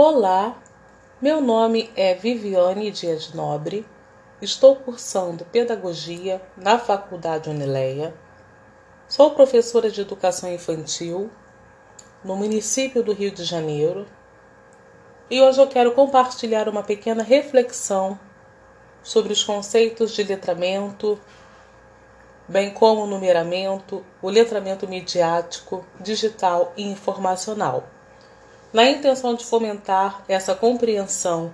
Olá, meu nome é Viviane Dias Nobre, estou cursando Pedagogia na Faculdade Unileia, sou professora de Educação Infantil no município do Rio de Janeiro e hoje eu quero compartilhar uma pequena reflexão sobre os conceitos de letramento, bem como o numeramento, o letramento midiático, digital e informacional na intenção de fomentar essa compreensão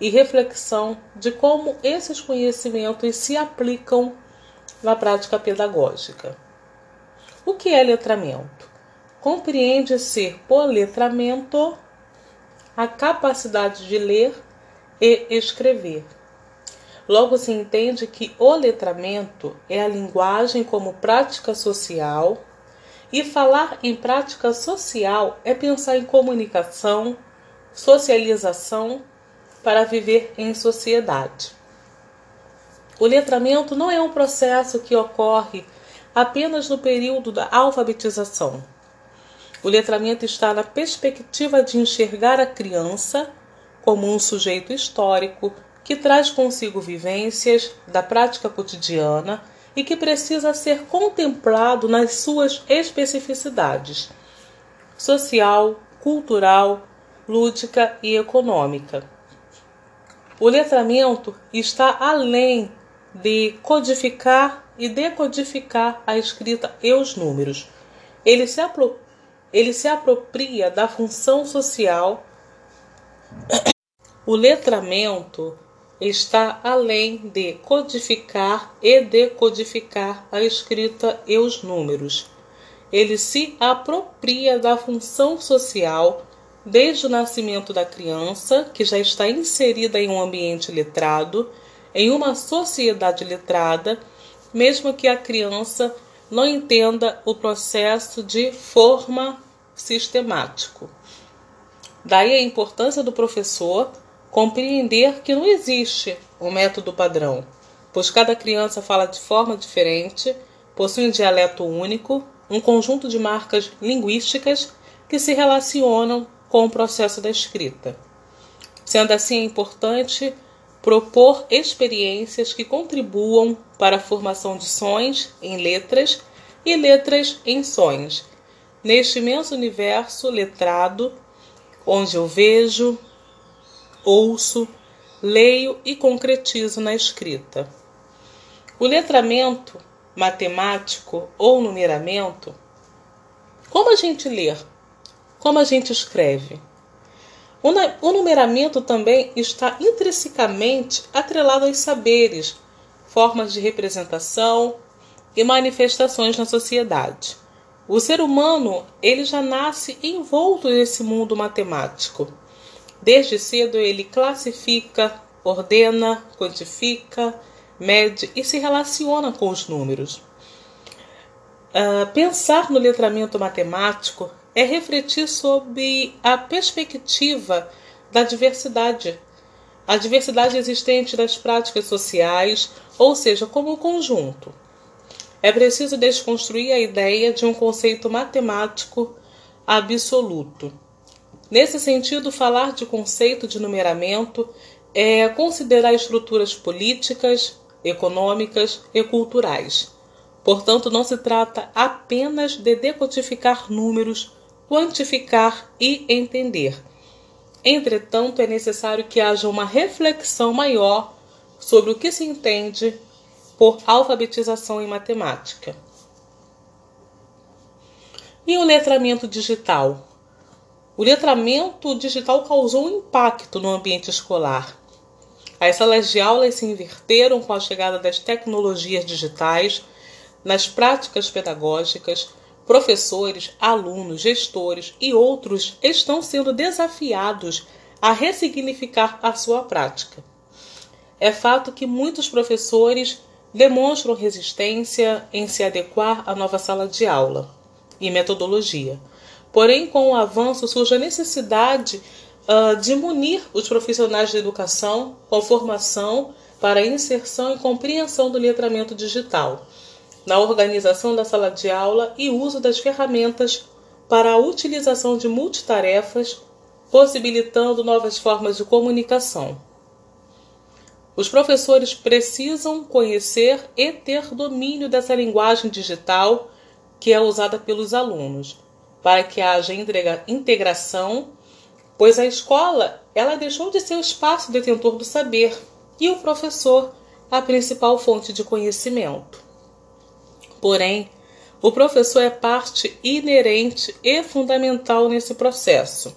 e reflexão de como esses conhecimentos se aplicam na prática pedagógica. O que é letramento? Compreende ser por letramento a capacidade de ler e escrever. Logo se entende que o letramento é a linguagem como prática social e falar em prática social é pensar em comunicação, socialização para viver em sociedade. O letramento não é um processo que ocorre apenas no período da alfabetização. O letramento está na perspectiva de enxergar a criança como um sujeito histórico que traz consigo vivências da prática cotidiana e que precisa ser contemplado nas suas especificidades social, cultural, lúdica e econômica. O letramento está além de codificar e decodificar a escrita e os números. Ele se, apro ele se apropria da função social. O letramento está além de codificar e decodificar a escrita e os números. Ele se apropria da função social desde o nascimento da criança, que já está inserida em um ambiente letrado, em uma sociedade letrada, mesmo que a criança não entenda o processo de forma sistemático. Daí a importância do professor compreender que não existe um método padrão, pois cada criança fala de forma diferente, possui um dialeto único, um conjunto de marcas linguísticas que se relacionam com o processo da escrita. Sendo assim, é importante propor experiências que contribuam para a formação de sons em letras e letras em sons, neste imenso universo letrado, onde eu vejo, ouço, leio e concretizo na escrita. O letramento matemático ou numeramento, como a gente lê, como a gente escreve. O numeramento também está intrinsecamente atrelado aos saberes, formas de representação e manifestações na sociedade. O ser humano, ele já nasce envolto nesse mundo matemático. Desde cedo ele classifica, ordena, quantifica, mede e se relaciona com os números. Uh, pensar no letramento matemático é refletir sobre a perspectiva da diversidade, a diversidade existente das práticas sociais, ou seja, como um conjunto. É preciso desconstruir a ideia de um conceito matemático absoluto Nesse sentido, falar de conceito de numeramento é considerar estruturas políticas, econômicas e culturais. Portanto, não se trata apenas de decodificar números, quantificar e entender. Entretanto, é necessário que haja uma reflexão maior sobre o que se entende por alfabetização em matemática. E o letramento digital? O letramento digital causou um impacto no ambiente escolar. As salas de aula se inverteram com a chegada das tecnologias digitais nas práticas pedagógicas. Professores, alunos, gestores e outros estão sendo desafiados a ressignificar a sua prática. É fato que muitos professores demonstram resistência em se adequar à nova sala de aula e metodologia Porém, com o avanço, surge a necessidade uh, de munir os profissionais de educação com formação para inserção e compreensão do letramento digital, na organização da sala de aula e uso das ferramentas para a utilização de multitarefas possibilitando novas formas de comunicação. Os professores precisam conhecer e ter domínio dessa linguagem digital que é usada pelos alunos, para que haja integração, pois a escola ela deixou de ser o espaço detentor do saber e o professor a principal fonte de conhecimento. Porém, o professor é parte inerente e fundamental nesse processo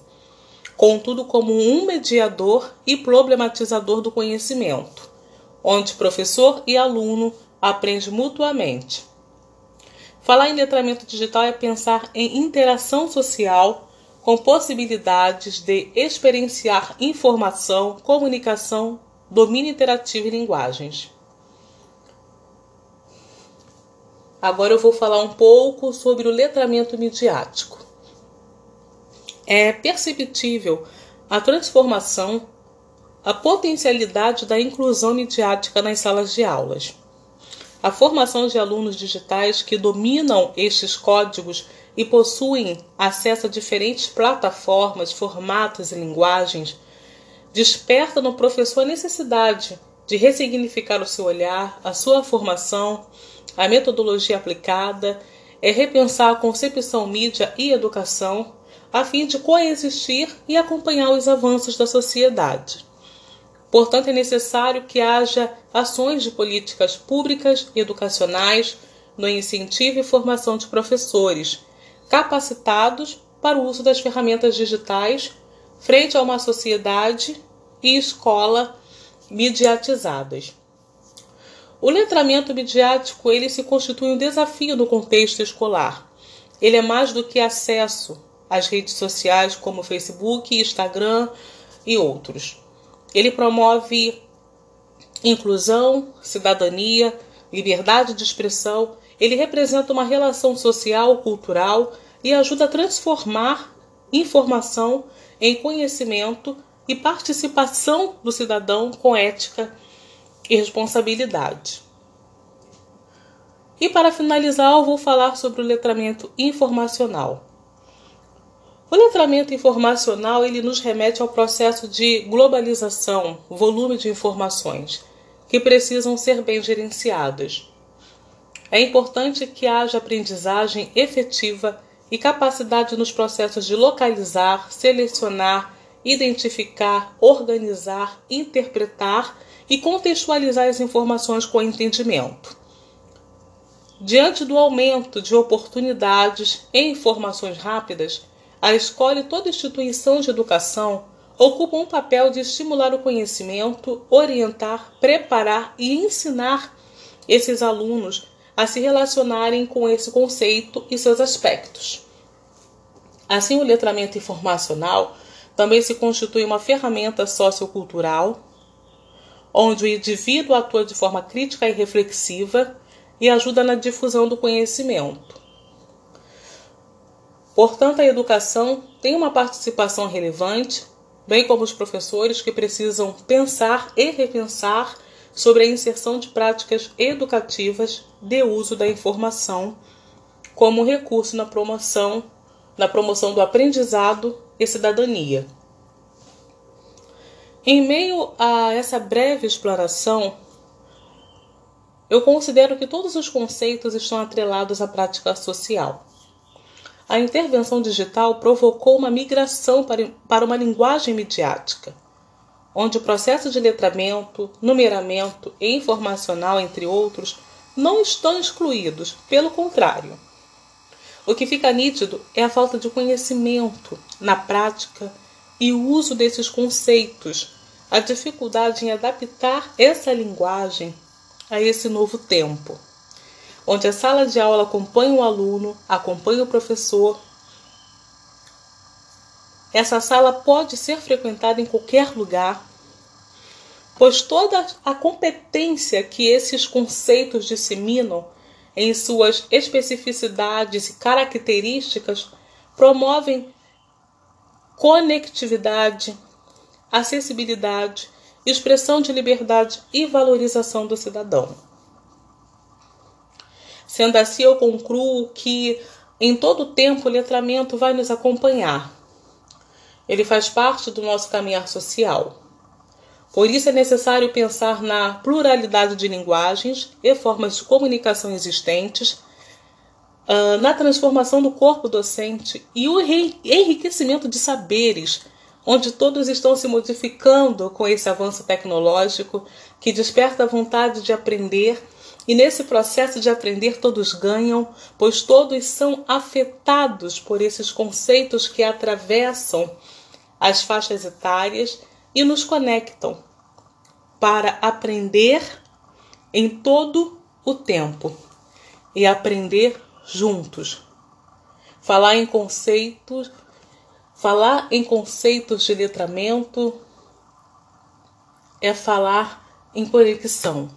contudo como um mediador e problematizador do conhecimento, onde professor e aluno aprendem mutuamente. Falar em letramento digital é pensar em interação social com possibilidades de experienciar informação, comunicação, domínio interativo e linguagens. Agora eu vou falar um pouco sobre o letramento midiático é perceptível a transformação, a potencialidade da inclusão midiática nas salas de aulas. A formação de alunos digitais que dominam estes códigos e possuem acesso a diferentes plataformas, formatos e linguagens desperta no professor a necessidade de ressignificar o seu olhar, a sua formação, a metodologia aplicada, é repensar a concepção mídia e educação a fim de coexistir e acompanhar os avanços da sociedade. Portanto, é necessário que haja ações de políticas públicas educacionais no incentivo e formação de professores capacitados para o uso das ferramentas digitais frente a uma sociedade e escola mediatizadas. O letramento midiático ele se constitui um desafio no contexto escolar. Ele é mais do que acesso as redes sociais como Facebook, Instagram e outros. Ele promove inclusão, cidadania, liberdade de expressão. Ele representa uma relação social, cultural e ajuda a transformar informação em conhecimento e participação do cidadão com ética e responsabilidade. E para finalizar, eu vou falar sobre o letramento informacional. O letramento informacional ele nos remete ao processo de globalização, volume de informações, que precisam ser bem gerenciadas. É importante que haja aprendizagem efetiva e capacidade nos processos de localizar, selecionar, identificar, organizar, interpretar e contextualizar as informações com entendimento. Diante do aumento de oportunidades e informações rápidas, a escola e toda instituição de educação ocupam um papel de estimular o conhecimento, orientar, preparar e ensinar esses alunos a se relacionarem com esse conceito e seus aspectos. Assim, o letramento informacional também se constitui uma ferramenta sociocultural, onde o indivíduo atua de forma crítica e reflexiva e ajuda na difusão do conhecimento. Portanto, a educação tem uma participação relevante, bem como os professores que precisam pensar e repensar sobre a inserção de práticas educativas de uso da informação como recurso na promoção, na promoção do aprendizado e cidadania. Em meio a essa breve exploração, eu considero que todos os conceitos estão atrelados à prática social a intervenção digital provocou uma migração para uma linguagem midiática, onde o processo de letramento, numeramento e informacional, entre outros, não estão excluídos, pelo contrário. O que fica nítido é a falta de conhecimento na prática e o uso desses conceitos, a dificuldade em adaptar essa linguagem a esse novo tempo onde a sala de aula acompanha o aluno, acompanha o professor. Essa sala pode ser frequentada em qualquer lugar, pois toda a competência que esses conceitos disseminam em suas especificidades e características promovem conectividade, acessibilidade, expressão de liberdade e valorização do cidadão. Sendo assim, eu concluo que em todo tempo o letramento vai nos acompanhar. ele faz parte do nosso caminhar social. Por isso é necessário pensar na pluralidade de linguagens e formas de comunicação existentes, ah, na transformação do corpo docente e o enriquecimento de saberes, onde todos estão se modificando com esse avanço tecnológico que desperta a vontade de aprender. E nesse processo de aprender, todos ganham, pois todos são afetados por esses conceitos que atravessam as faixas etárias e nos conectam para aprender em todo o tempo e aprender juntos. Falar em conceitos, falar em conceitos de letramento é falar em conexão,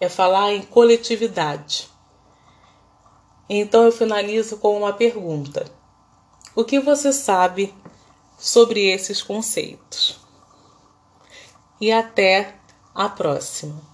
é falar em coletividade. Então eu finalizo com uma pergunta: O que você sabe sobre esses conceitos. E até a próxima.